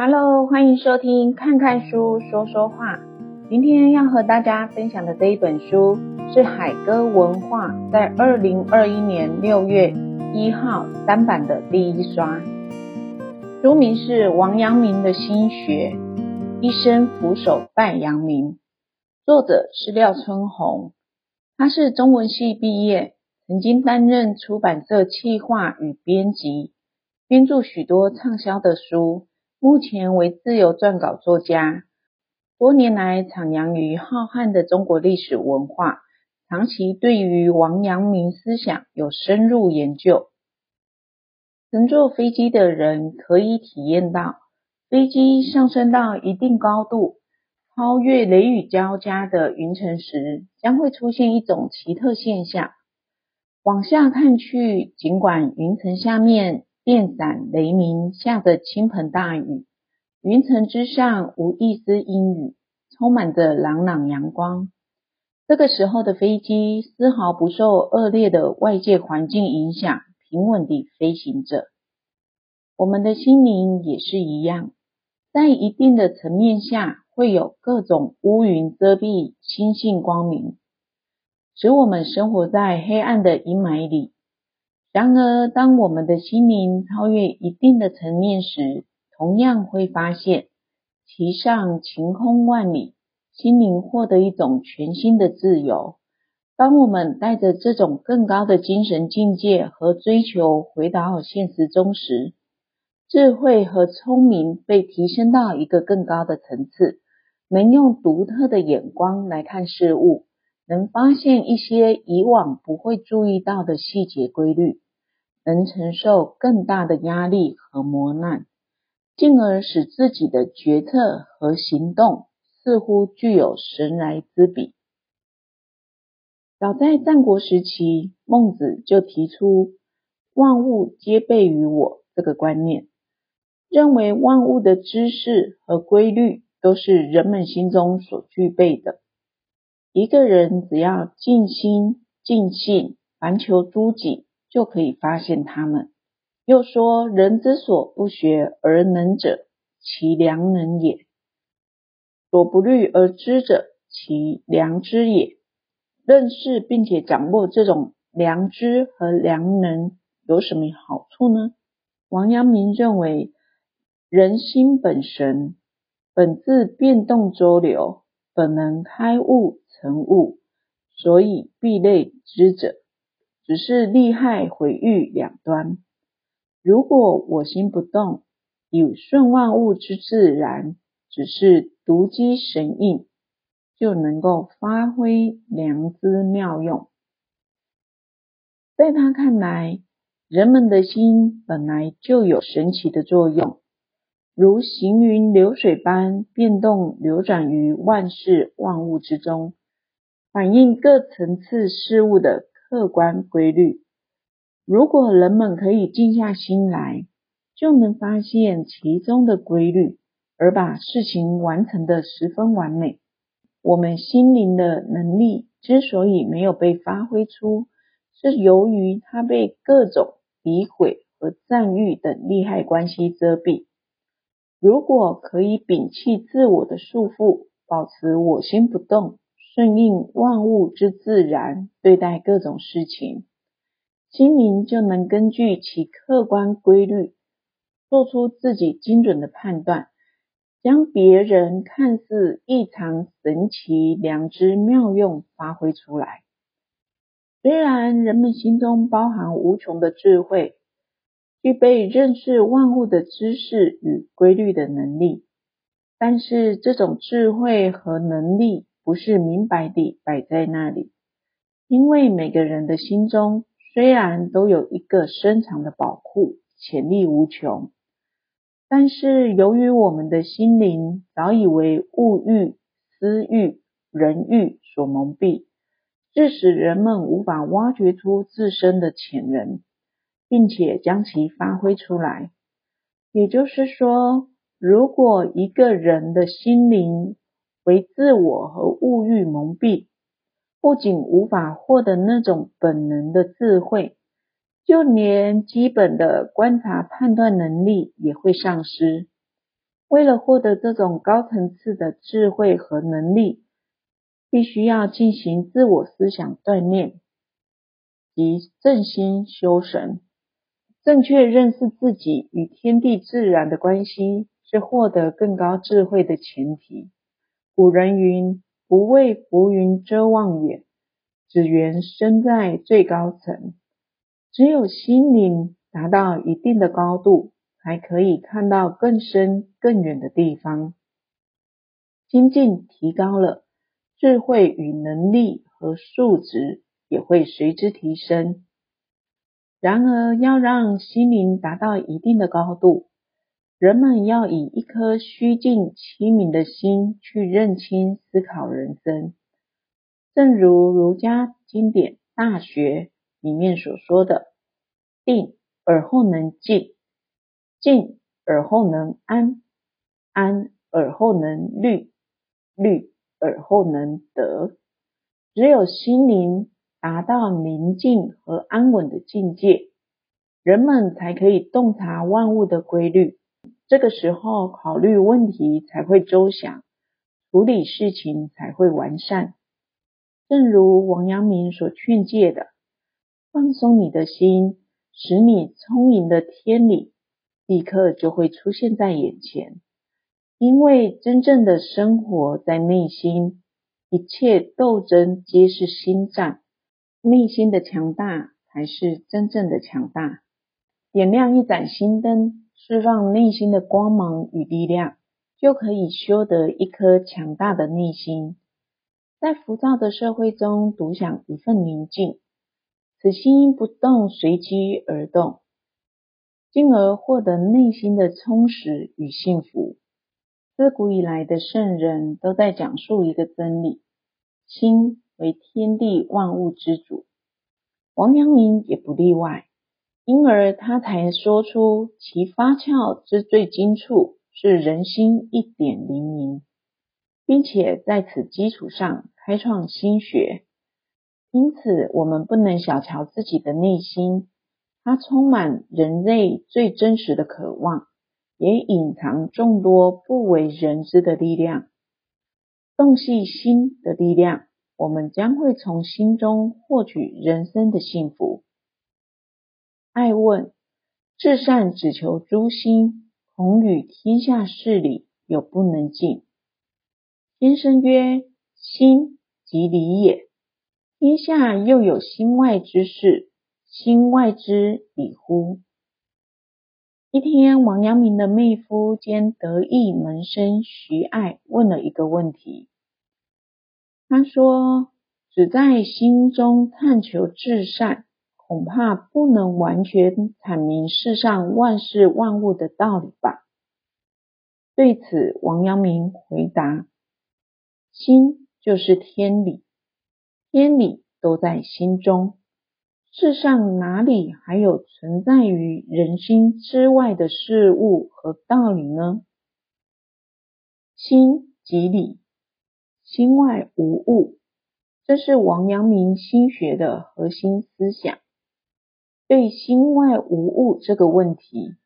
Hello，欢迎收听看看书说说话。今天要和大家分享的这一本书是海鸽文化在二零二一年六月一号单版的第一刷。书名是《王阳明的心学》，一生俯首拜阳明。作者是廖春红，他是中文系毕业，曾经担任出版社企划与编辑，编著许多畅销的书。目前为自由撰稿作家，多年来徜徉于浩瀚的中国历史文化，长期对于王阳明思想有深入研究。乘坐飞机的人可以体验到，飞机上升到一定高度，超越雷雨交加的云层时，将会出现一种奇特现象。往下看去，尽管云层下面，电闪雷鸣，下着倾盆大雨，云层之上无一丝阴雨，充满着朗朗阳光。这个时候的飞机丝毫不受恶劣的外界环境影响，平稳地飞行着。我们的心灵也是一样，在一定的层面下，会有各种乌云遮蔽心性光明，使我们生活在黑暗的阴霾里。然而，当我们的心灵超越一定的层面时，同样会发现，其上晴空万里，心灵获得一种全新的自由。当我们带着这种更高的精神境界和追求回到现实中时，智慧和聪明被提升到一个更高的层次，能用独特的眼光来看事物。能发现一些以往不会注意到的细节规律，能承受更大的压力和磨难，进而使自己的决策和行动似乎具有神来之笔。早在战国时期，孟子就提出“万物皆备于我”这个观念，认为万物的知识和规律都是人们心中所具备的。一个人只要尽心尽性，凡求诸己，就可以发现他们。又说：“人之所不学而能者，其良能也；所不虑而知者，其良知也。”认识并且掌握这种良知和良能有什么好处呢？王阳明认为，人心本神，本自变动周流，本能开悟。成物，所以必类知者，只是利害毁誉两端。如果我心不动，以顺万物之自然，只是独机神印，就能够发挥良知妙用。在他看来，人们的心本来就有神奇的作用，如行云流水般变动流转于万事万物之中。反映各层次事物的客观规律。如果人们可以静下心来，就能发现其中的规律，而把事情完成的十分完美。我们心灵的能力之所以没有被发挥出，是由于它被各种诋毁和赞誉等利害关系遮蔽。如果可以摒弃自我的束缚，保持我心不动。顺应万物之自然，对待各种事情，心灵就能根据其客观规律，做出自己精准的判断，将别人看似异常神奇良知妙用发挥出来。虽然人们心中包含无穷的智慧，具备认识万物的知识与规律的能力，但是这种智慧和能力，不是明白地摆在那里，因为每个人的心中虽然都有一个深藏的宝库，潜力无穷，但是由于我们的心灵早已为物欲、私欲、人欲所蒙蔽，致使人们无法挖掘出自身的潜能，并且将其发挥出来。也就是说，如果一个人的心灵，为自我和物欲蒙蔽，不仅无法获得那种本能的智慧，就连基本的观察判断能力也会丧失。为了获得这种高层次的智慧和能力，必须要进行自我思想锻炼及正心修神。正确认识自己与天地自然的关系，是获得更高智慧的前提。古人云：“不畏浮云遮望眼，只缘身在最高层。”只有心灵达到一定的高度，才可以看到更深更远的地方。心境提高了。智慧与能力和素质也会随之提升。然而，要让心灵达到一定的高度，人们要以一颗虚静清明的心去认清思考人生。正如儒家经典《大学》里面所说的：“定而后能静，静而后能安，安而后能虑，虑。”而后能得，只有心灵达到宁静和安稳的境界，人们才可以洞察万物的规律。这个时候，考虑问题才会周详，处理事情才会完善。正如王阳明所劝诫的：“放松你的心，使你充盈的天理，立刻就会出现在眼前。”因为真正的生活在内心，一切斗争皆是心战，内心的强大才是真正的强大。点亮一盏心灯，释放内心的光芒与力量，就可以修得一颗强大的内心。在浮躁的社会中，独享一份宁静，此心不动，随机而动，进而获得内心的充实与幸福。自古以来的圣人都在讲述一个真理：心为天地万物之主。王阳明也不例外，因而他才说出其发窍之最精处是人心一点灵明，并且在此基础上开创心学。因此，我们不能小瞧自己的内心，它充满人类最真实的渴望。也隐藏众多不为人知的力量。洞悉心的力量，我们将会从心中获取人生的幸福。爱问：至善只求诸心，恐与天下事理有不能尽。先生曰：心即理也。天下又有心外之事，心外之理乎？一天，王阳明的妹夫兼得意门生徐爱问了一个问题。他说：“只在心中探求至善，恐怕不能完全阐明世上万事万物的道理吧？”对此，王阳明回答：“心就是天理，天理都在心中。”世上哪里还有存在于人心之外的事物和道理呢？心即理，心外无物，这是王阳明心学的核心思想。对心外无物这个问题，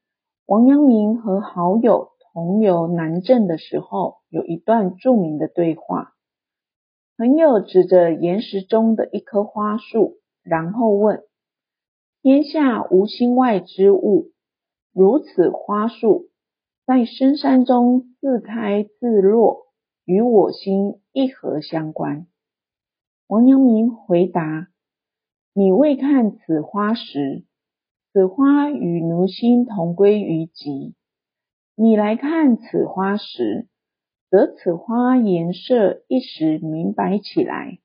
王阳明和好友同游南郑的时候，有一段著名的对话。朋友指着岩石中的一棵花树。然后问：天下无心外之物，如此花树在深山中自开自落，与我心一何相关？王阳明回答：你未看此花时，此花与奴心同归于寂；你来看此花时，则此花颜色一时明白起来。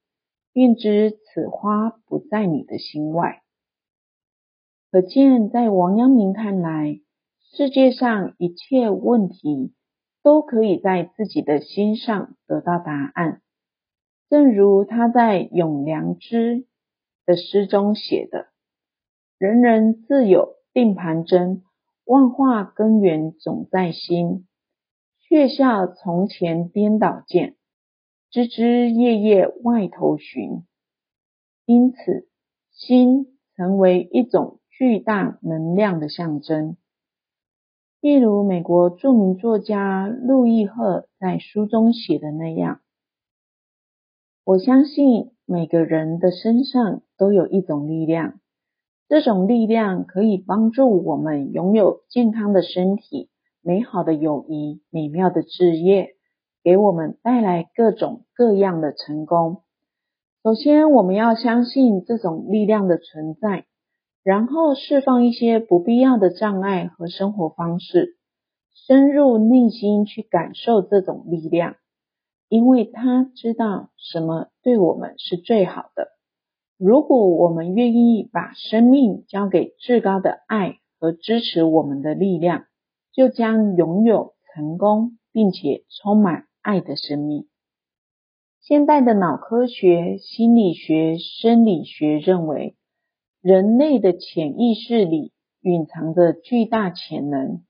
便知此花不在你的心外。可见，在王阳明看来，世界上一切问题都可以在自己的心上得到答案。正如他在《咏良知》的诗中写的：“人人自有定盘针，万化根源总在心。却笑从前颠倒见。”枝枝叶叶外头寻，因此心成为一种巨大能量的象征。例如美国著名作家路易赫在书中写的那样：“我相信每个人的身上都有一种力量，这种力量可以帮助我们拥有健康的身体、美好的友谊、美妙的事业，给我们带来各种各样的成功。首先，我们要相信这种力量的存在。”然后释放一些不必要的障碍和生活方式，深入内心去感受这种力量，因为他知道什么对我们是最好的。如果我们愿意把生命交给至高的爱和支持我们的力量，就将拥有成功并且充满爱的生命。现代的脑科学、心理学、生理学认为，人类的潜意识里蕴藏着巨大潜能，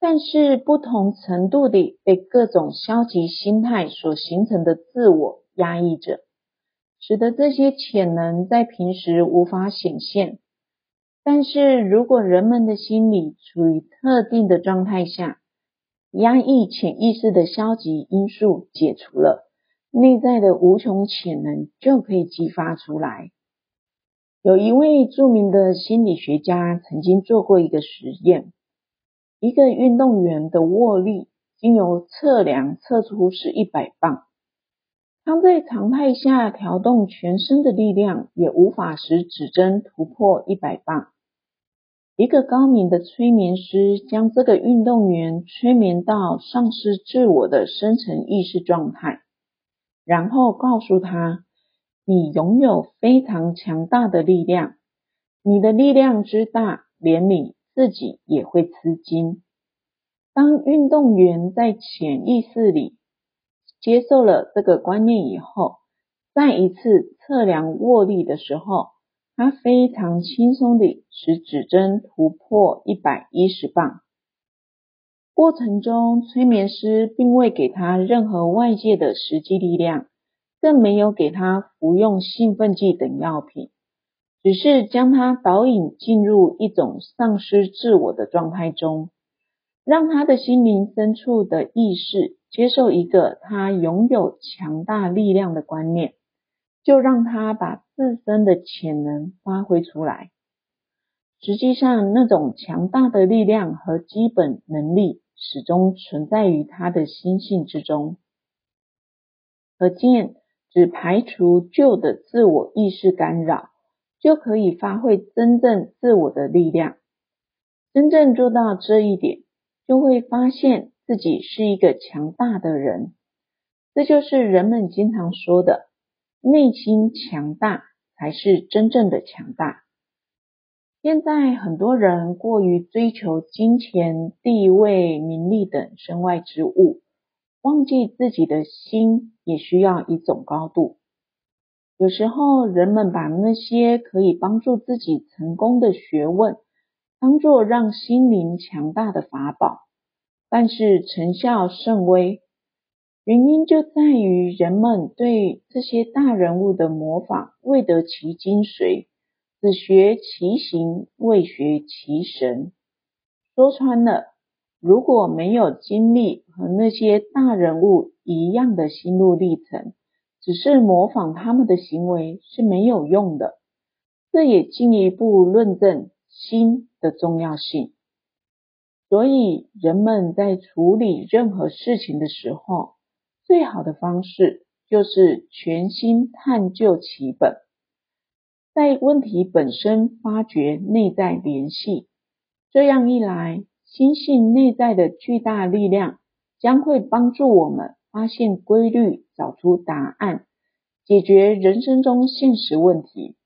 但是不同程度地被各种消极心态所形成的自我压抑着，使得这些潜能在平时无法显现。但是如果人们的心理处于特定的状态下，压抑潜意识的消极因素解除了，内在的无穷潜能就可以激发出来。有一位著名的心理学家曾经做过一个实验，一个运动员的握力经由测量测出是一百磅，他在常态下调动全身的力量也无法使指针突破一百磅。一个高明的催眠师将这个运动员催眠到丧失自我的深层意识状态，然后告诉他。你拥有非常强大的力量，你的力量之大，连你自己也会吃惊。当运动员在潜意识里接受了这个观念以后，再一次测量握力的时候，他非常轻松地使指针突破一百一十磅。过程中，催眠师并未给他任何外界的实际力量。更没有给他服用兴奋剂等药品，只是将他导引进入一种丧失自我的状态中，让他的心灵深处的意识接受一个他拥有强大力量的观念，就让他把自身的潜能发挥出来。实际上，那种强大的力量和基本能力始终存在于他的心性之中。可见。只排除旧的自我意识干扰，就可以发挥真正自我的力量。真正做到这一点，就会发现自己是一个强大的人。这就是人们经常说的，内心强大才是真正的强大。现在很多人过于追求金钱、地位、名利等身外之物。忘记自己的心也需要一种高度。有时候，人们把那些可以帮助自己成功的学问，当作让心灵强大的法宝，但是成效甚微。原因就在于人们对这些大人物的模仿未得其精髓，只学其形，未学其神。说穿了。如果没有经历和那些大人物一样的心路历程，只是模仿他们的行为是没有用的。这也进一步论证心的重要性。所以，人们在处理任何事情的时候，最好的方式就是全心探究其本，在问题本身发掘内在联系。这样一来，心性内在的巨大力量将会帮助我们发现规律，找出答案，解决人生中现实问题。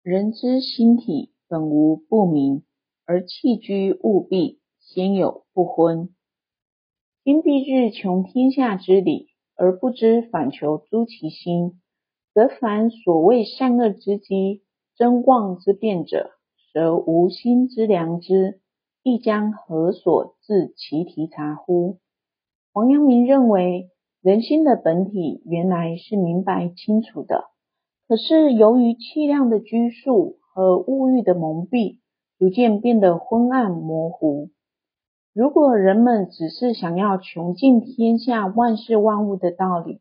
人之心体本无不明，而气居物闭，先有不昏。今必日穷天下之理，而不知反求诸其心，则凡所谓善恶之机、真妄之辨者，则无心之良知。亦将何所致其体察乎？王阳明认为，人心的本体原来是明白清楚的，可是由于气量的拘束和物欲的蒙蔽，逐渐变得昏暗模糊。如果人们只是想要穷尽天下万事万物的道理，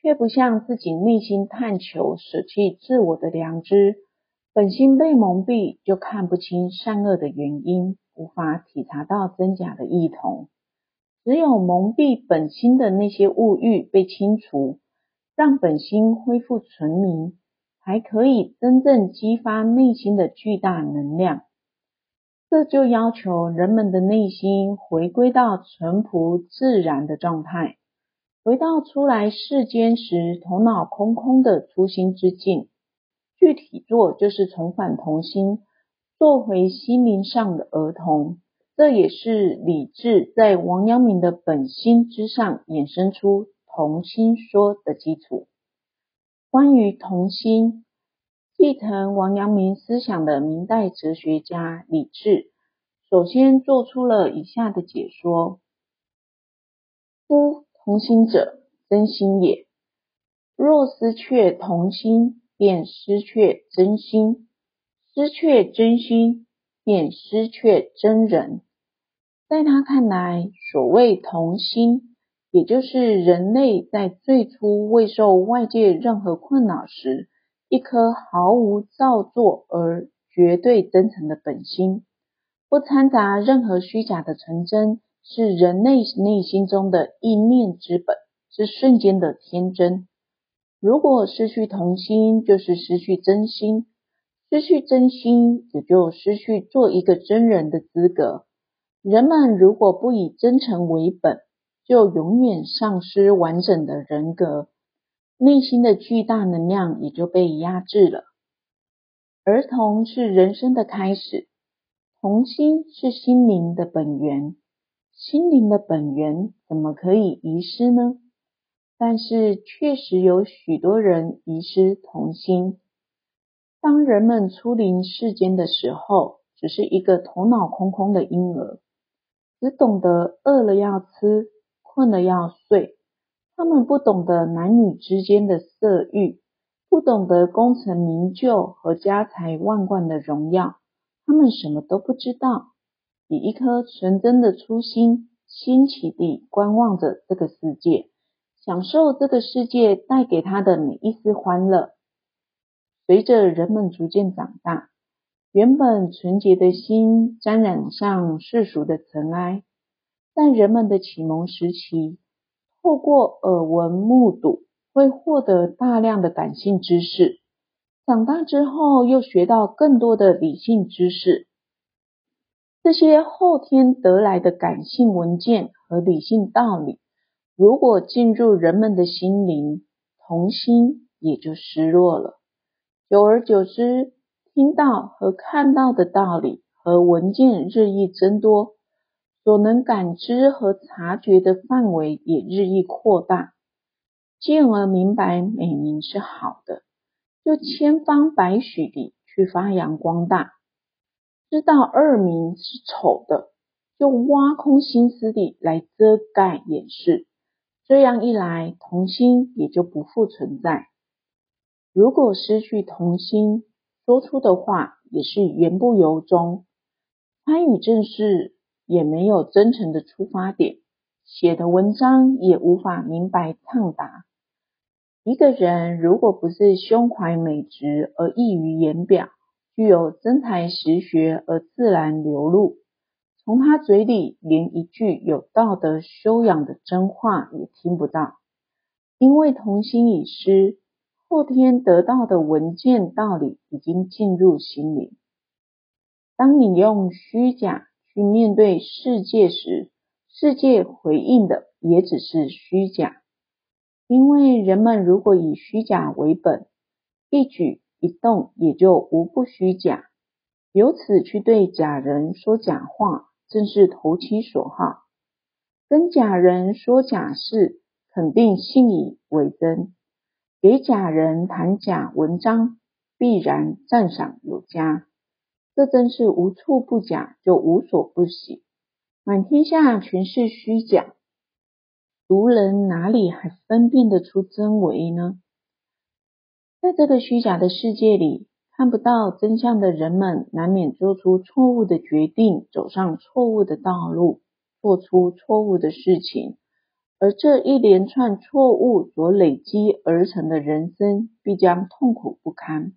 却不向自己内心探求，舍弃自我的良知，本心被蒙蔽，就看不清善恶的原因，无法体察到真假的异同。只有蒙蔽本心的那些物欲被清除，让本心恢复纯明，才可以真正激发内心的巨大能量。这就要求人们的内心回归到淳朴自然的状态。回到出来世间时头脑空空的初心之境，具体做就是重返童心，做回心灵上的儿童。这也是理智在王阳明的本心之上衍生出童心说的基础。关于童心，继承王阳明思想的明代哲学家李治，首先做出了以下的解说：夫童心者，真心也。若失却童心，便失却真心；失却真心，便失却真人。在他看来，所谓童心，也就是人类在最初未受外界任何困扰时，一颗毫无造作而绝对真诚的本心，不掺杂任何虚假的纯真。是人类内心中的一念之本，是瞬间的天真。如果失去童心，就是失去真心；失去真心，也就失去做一个真人的资格。人们如果不以真诚为本，就永远丧失完整的人格，内心的巨大能量也就被压制了。儿童是人生的开始，童心是心灵的本源。心灵的本源怎么可以遗失呢？但是确实有许多人遗失童心。当人们初临世间的时候，只是一个头脑空空的婴儿，只懂得饿了要吃，困了要睡。他们不懂得男女之间的色欲，不懂得功成名就和家财万贯的荣耀，他们什么都不知道。以一颗纯真的初心，新奇地观望着这个世界，享受这个世界带给他的每一丝欢乐。随着人们逐渐长大，原本纯洁的心沾染上世俗的尘埃。在人们的启蒙时期，透过耳闻目睹，会获得大量的感性知识；长大之后，又学到更多的理性知识。这些后天得来的感性文件和理性道理，如果进入人们的心灵，童心也就失落了。久而久之，听到和看到的道理和文件日益增多，所能感知和察觉的范围也日益扩大，进而明白美名是好的，就千方百许地去发扬光大。知道恶名是丑的，就挖空心思地来遮盖掩饰，这样一来，童心也就不复存在。如果失去童心，说出的话也是言不由衷，参与政事也没有真诚的出发点，写的文章也无法明白畅达。一个人如果不是胸怀美直而溢于言表，具有真才实学而自然流露，从他嘴里连一句有道德修养的真话也听不到，因为童心已失，后天得到的文件道理已经进入心灵。当你用虚假去面对世界时，世界回应的也只是虚假，因为人们如果以虚假为本，一举。一动也就无不虚假，由此去对假人说假话，正是投其所好；跟假人说假事，肯定信以为真；给假人谈假文章，必然赞赏有加。这真是无处不假，就无所不喜。满天下全是虚假，俗人哪里还分辨得出真伪呢？在这个虚假的世界里，看不到真相的人们，难免做出错误的决定，走上错误的道路。做出错误的事情，而这一连串错误所累积而成的人生，必将痛苦不堪。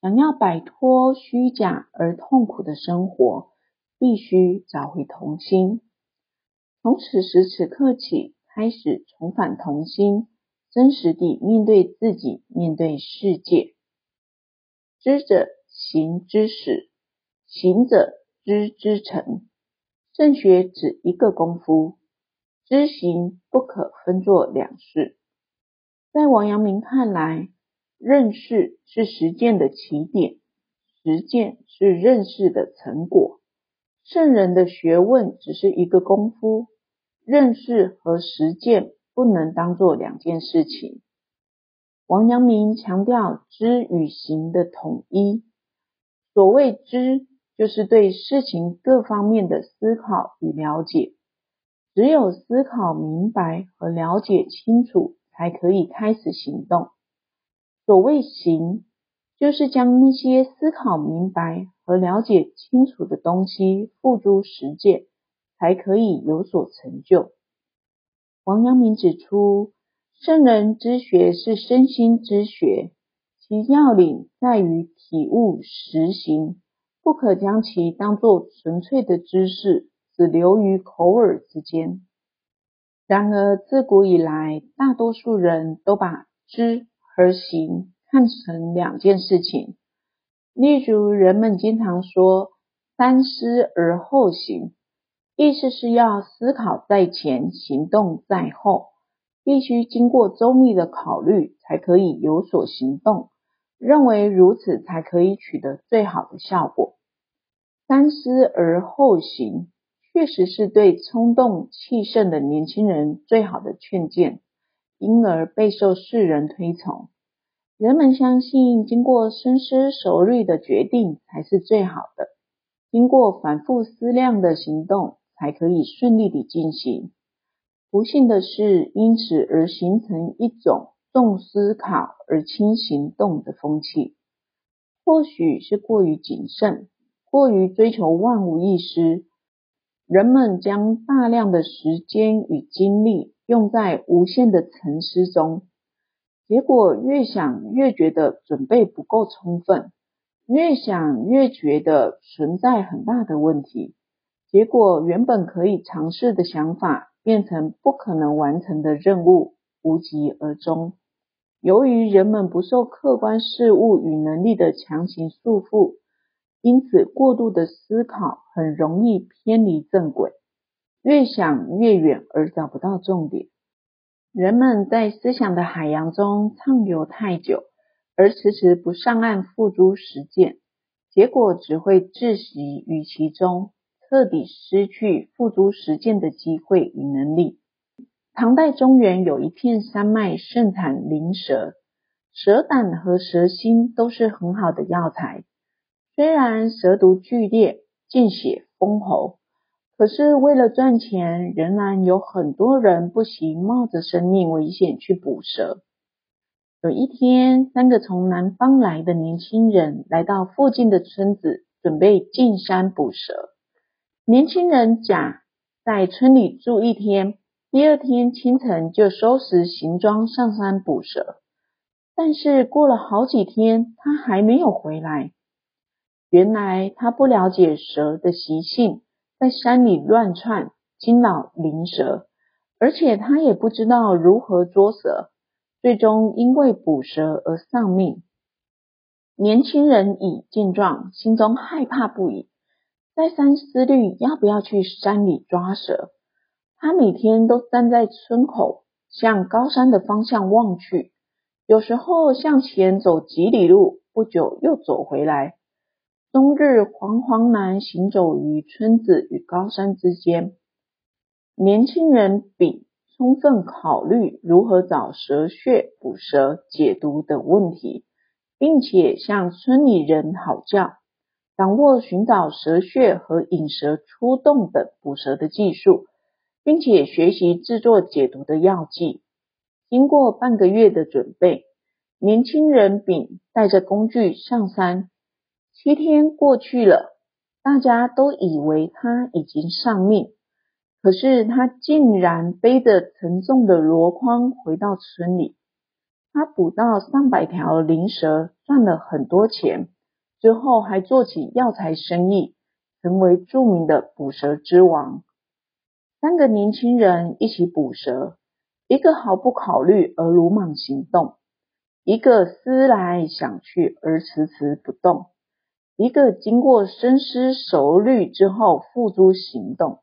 想要摆脱虚假而痛苦的生活，必须找回童心。从此时此刻起，开始重返童心，真实地面对自己，面对世界。知者行之始，行者知之成。圣学只一个功夫，知行不可分作两事。在王阳明看来，认识是实践的起点，实践是认识的成果。圣人的学问只是一个功夫，认识和实践不能当做两件事情。王阳明强调知与行的统一。所谓知，就是对事情各方面的思考与了解，只有思考明白和了解清楚，才可以开始行动。所谓行，就是将那些思考明白和了解清楚的东西付诸实践，才可以有所成就。王阳明指出，圣人之学是身心之学，其要领在于体悟实行。不可将其当作纯粹的知识，只留于口耳之间。然而，自古以来，大多数人都把知和行看成两件事情。例如，人们经常说“三思而后行”，意思是要思考在前，行动在后，必须经过周密的考虑，才可以有所行动。认为如此才可以取得最好的效果。三思而后行，确实是对冲动气盛的年轻人最好的劝谏，因而备受世人推崇。人们相信，经过深思熟虑的决定才是最好的，经过反复思量的行动才可以顺利地进行。不幸的是，因此而形成一种。重思考而轻行动的风气，或许是过于谨慎，过于追求万无一失。人们将大量的时间与精力用在无限的沉思中，结果越想越觉得准备不够充分，越想越觉得存在很大的问题，结果原本可以尝试的想法变成不可能完成的任务，无疾而终。由于人们不受客观事物与能力的强行束缚，因此过度的思考很容易偏离正轨，越想越远而找不到重点。人们在思想的海洋中畅游太久，而迟迟不上岸付诸实践，结果只会窒息于其中，彻底失去付诸实践的机会与能力。唐代中原有一片山脉，盛产灵蛇，蛇胆和蛇心都是很好的药材。虽然蛇毒剧烈，见血封喉，可是为了赚钱，仍然有很多人不惜冒着生命危险去捕蛇。有一天，三个从南方来的年轻人来到附近的村子，准备进山捕蛇。年轻人甲在村里住一天。第二天清晨就收拾行装上山捕蛇，但是过了好几天，他还没有回来。原来他不了解蛇的习性，在山里乱窜，惊扰灵蛇，而且他也不知道如何捉蛇，最终因为捕蛇而丧命。年轻人已见状，心中害怕不已，再三思虑要不要去山里抓蛇。他每天都站在村口，向高山的方向望去，有时候向前走几里路，不久又走回来，冬日惶惶然行走于村子与高山之间。年轻人丙充分考虑如何找蛇穴捕蛇、解毒等问题，并且向村里人讨教，掌握寻找蛇穴和引蛇出洞等捕蛇的技术。并且学习制作解毒的药剂。经过半个月的准备，年轻人丙带着工具上山。七天过去了，大家都以为他已经丧命。可是他竟然背着沉重的箩筐回到村里。他捕到上百条灵蛇，赚了很多钱，之后还做起药材生意，成为著名的捕蛇之王。三个年轻人一起捕蛇，一个毫不考虑而鲁莽行动，一个思来想去而迟迟不动，一个经过深思熟虑之后付诸行动。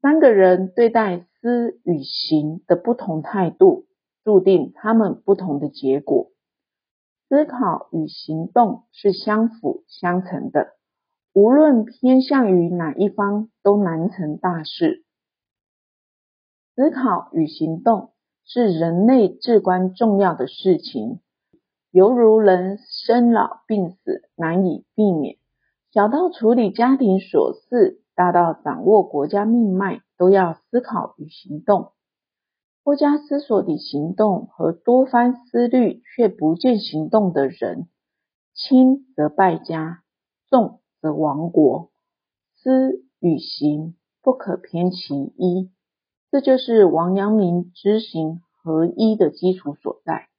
三个人对待思与行的不同态度。注定他们不同的结果。思考与行动是相辅相成的，无论偏向于哪一方，都难成大事。思考与行动是人类至关重要的事情，犹如人生老病死难以避免，小到处理家庭琐事，大到掌握国家命脉，都要思考与行动。多加思索的行动和多番思虑却不见行动的人，轻则败家，重则亡国。思与行不可偏其一，这就是王阳明知行合一的基础所在。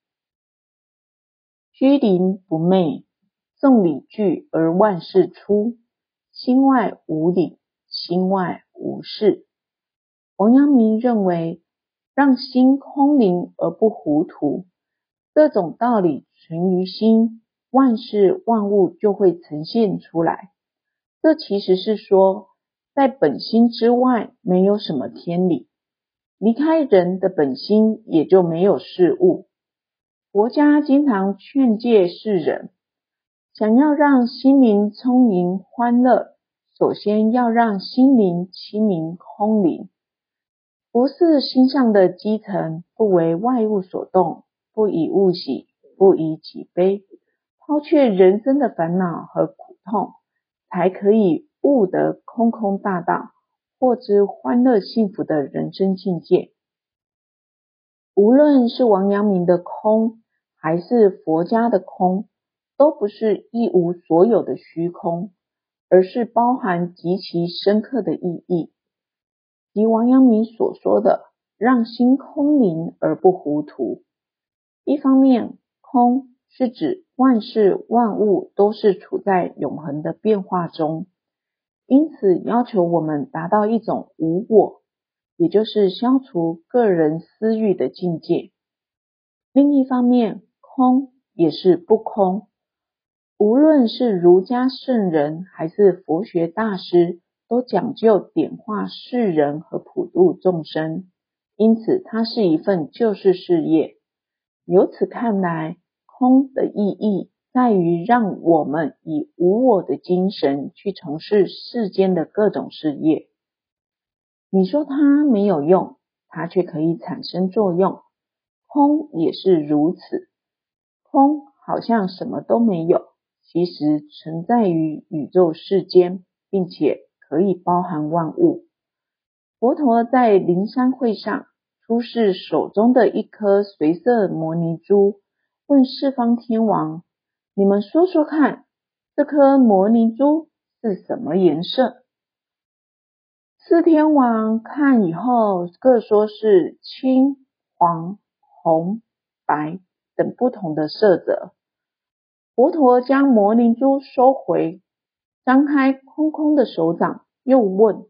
居临不昧，众理具而万事出，心外无理，心外无事。王阳明认为，让心空灵而不糊涂，这种道理存于心，万事万物就会呈现出来。这其实是说，在本心之外没有什么天理，离开人的本心也就没有事物。国家经常劝诫世人，想要让心灵充盈欢乐，首先要让心灵清明空灵。不是心上的基层，不为外物所动，不以物喜，不以己悲，抛却人生的烦恼和苦痛，才可以悟得空空大道，获知欢乐幸福的人生境界。无论是王阳明的空，还是佛家的空，都不是一无所有的虚空，而是包含极其深刻的意义。即王阳明所说的“让心空灵而不糊涂”。一方面，空是指万事万物都是处在永恒的变化中，因此要求我们达到一种无我，也就是消除个人私欲的境界。另一方面，空也是不空，无论是儒家圣人还是佛学大师。都讲究点化世人和普度众生，因此它是一份救世事业。由此看来，空的意义在于让我们以无我的精神去从事世间的各种事业。你说它没有用，它却可以产生作用。空也是如此，空好像什么都没有，其实存在于宇宙世间，并且。可以包含万物。佛陀在灵山会上出示手中的一颗随色摩尼珠，问四方天王：“你们说说看，这颗摩尼珠是什么颜色？”四天王看以后，各说是青、黄、红、白等不同的色泽。佛陀将摩尼珠收回。张开空空的手掌，又问：“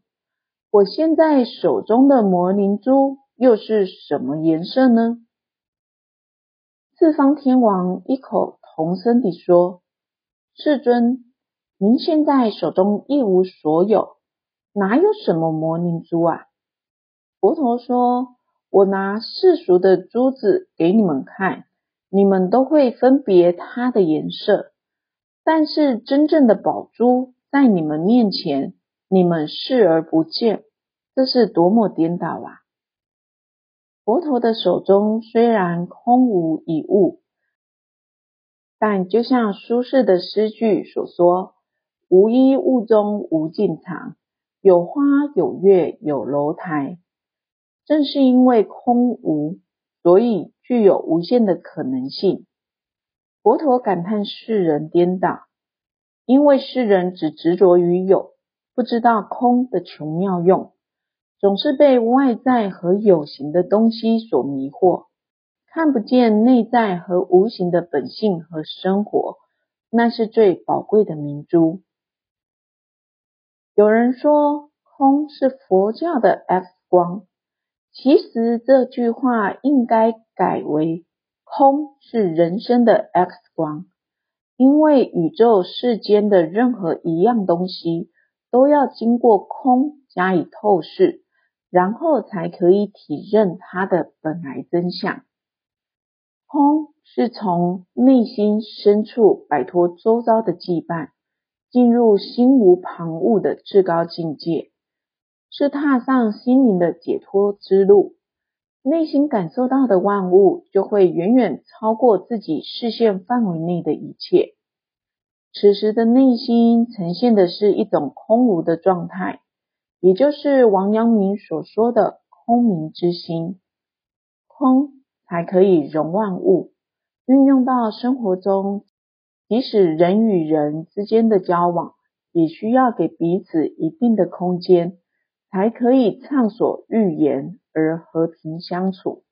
我现在手中的摩尼珠又是什么颜色呢？”四方天王异口同声地说：“世尊，您现在手中一无所有，哪有什么摩尼珠啊？”佛陀说：“我拿世俗的珠子给你们看，你们都会分别它的颜色。”但是真正的宝珠在你们面前，你们视而不见，这是多么颠倒啊！佛陀的手中虽然空无一物，但就像苏轼的诗句所说：“无一物中无尽藏，有花有月有楼台。”正是因为空无，所以具有无限的可能性。佛陀感叹世人颠倒，因为世人只执着于有，不知道空的穷妙用，总是被外在和有形的东西所迷惑，看不见内在和无形的本性和生活，那是最宝贵的明珠。有人说，空是佛教的 X 光，其实这句话应该改为空是人生的 X 光，因为宇宙世间的任何一样东西，都要经过空加以透视。然后才可以体认它的本来真相。空是从内心深处摆脱周遭的羁绊，进入心无旁骛的至高境界，是踏上心灵的解脱之路。内心感受到的万物，就会远远超过自己视线范围内的一切。此时的内心呈现的是一种空无的状态。也就是王阳明所说的空明之心，空才可以容万物，运用到生活中。即使人与人之间的交往，也需要给彼此一定的空间，才可以畅所欲言而和平相处。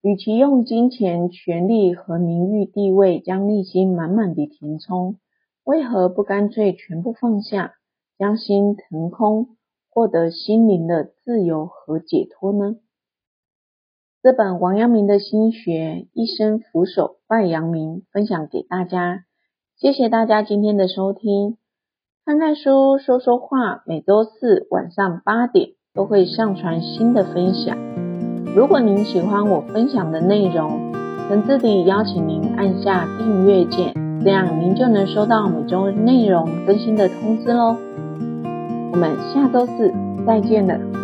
与其用金钱、权力和名誉地位将内心满满地填充，为何不干脆全部放下，将心腾空？获得心灵的自由和解脱呢？这本王阳明的心学，一生俯首拜阳明，分享给大家。谢谢大家今天的收听。看看书，说说话，每周四晚上八点都会上传新的分享。如果您喜欢我分享的内容，诚挚地邀请您按下订阅键，这样您就能收到每周内容更新的通知喽。我们下周四再见了。